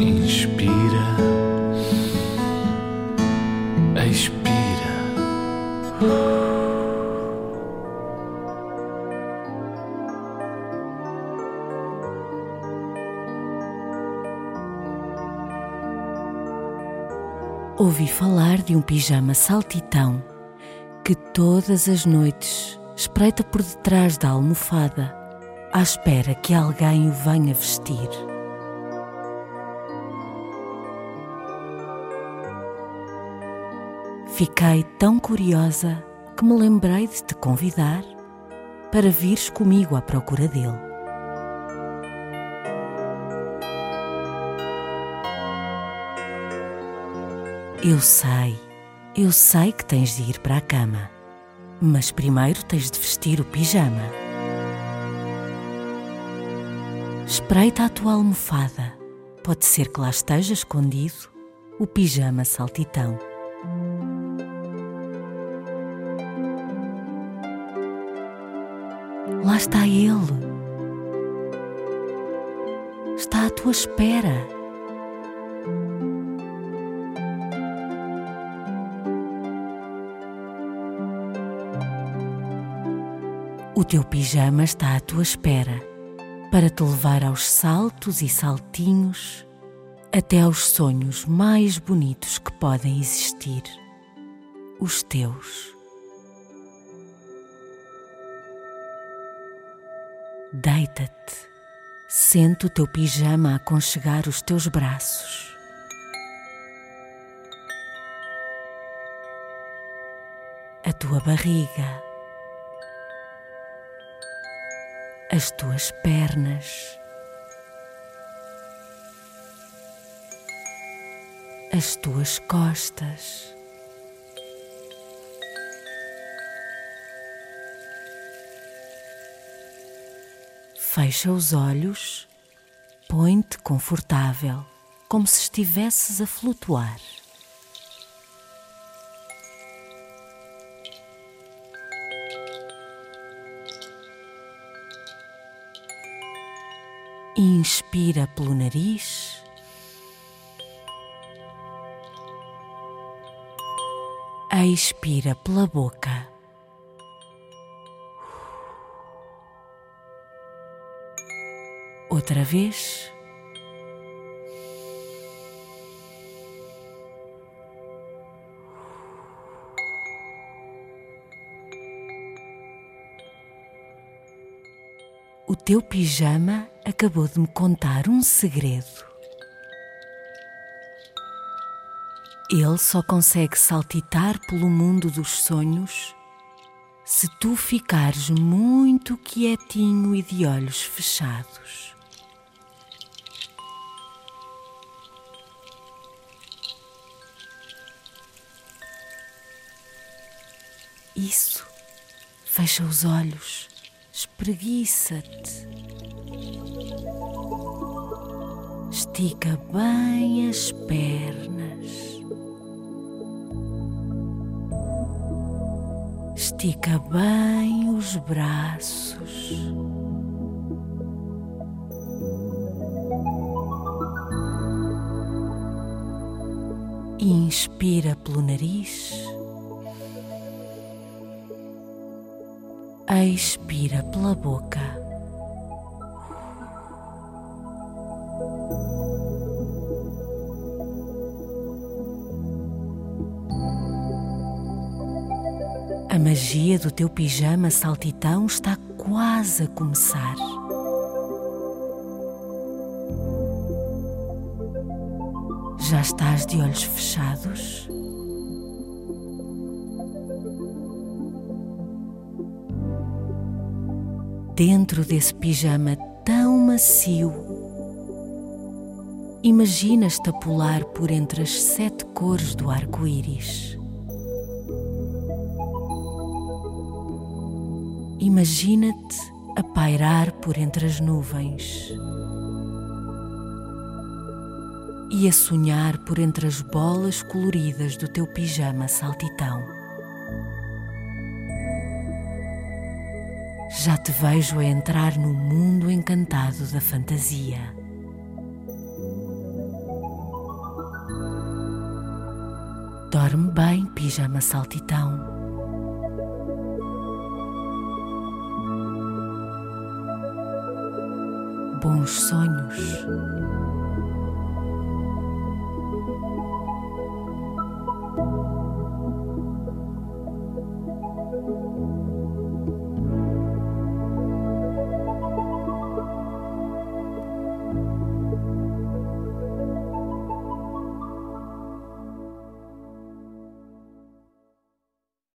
Inspira, expira. Ouvi falar de um pijama saltitão que todas as noites espreita por detrás da almofada à espera que alguém o venha vestir. Fiquei tão curiosa que me lembrei de te convidar para vires comigo à procura dele. Eu sei, eu sei que tens de ir para a cama, mas primeiro tens de vestir o pijama. Espreita a tua almofada, pode ser que lá esteja escondido o pijama saltitão. Está ele. Está à tua espera. O teu pijama está à tua espera para te levar aos saltos e saltinhos até aos sonhos mais bonitos que podem existir, os teus. Deita-te, sente o teu pijama a aconchegar os teus braços. A tua barriga, as tuas pernas, as tuas costas. Fecha os olhos, põe-te confortável, como se estivesses a flutuar. Inspira pelo nariz. Expira pela boca. Outra vez. O teu pijama acabou de me contar um segredo. Ele só consegue saltitar pelo mundo dos sonhos se tu ficares muito quietinho e de olhos fechados. Isso. Fecha os olhos. Espreguiça-te. Estica bem as pernas. Estica bem os braços. Inspira pelo nariz. Expira pela boca. A magia do teu pijama saltitão está quase a começar. Já estás de olhos fechados? Dentro desse pijama tão macio, imaginas-te a pular por entre as sete cores do arco-íris. Imagina-te a pairar por entre as nuvens e a sonhar por entre as bolas coloridas do teu pijama saltitão. já te vejo a entrar no mundo encantado da fantasia. Dorme bem, pijama saltitão. Bons sonhos.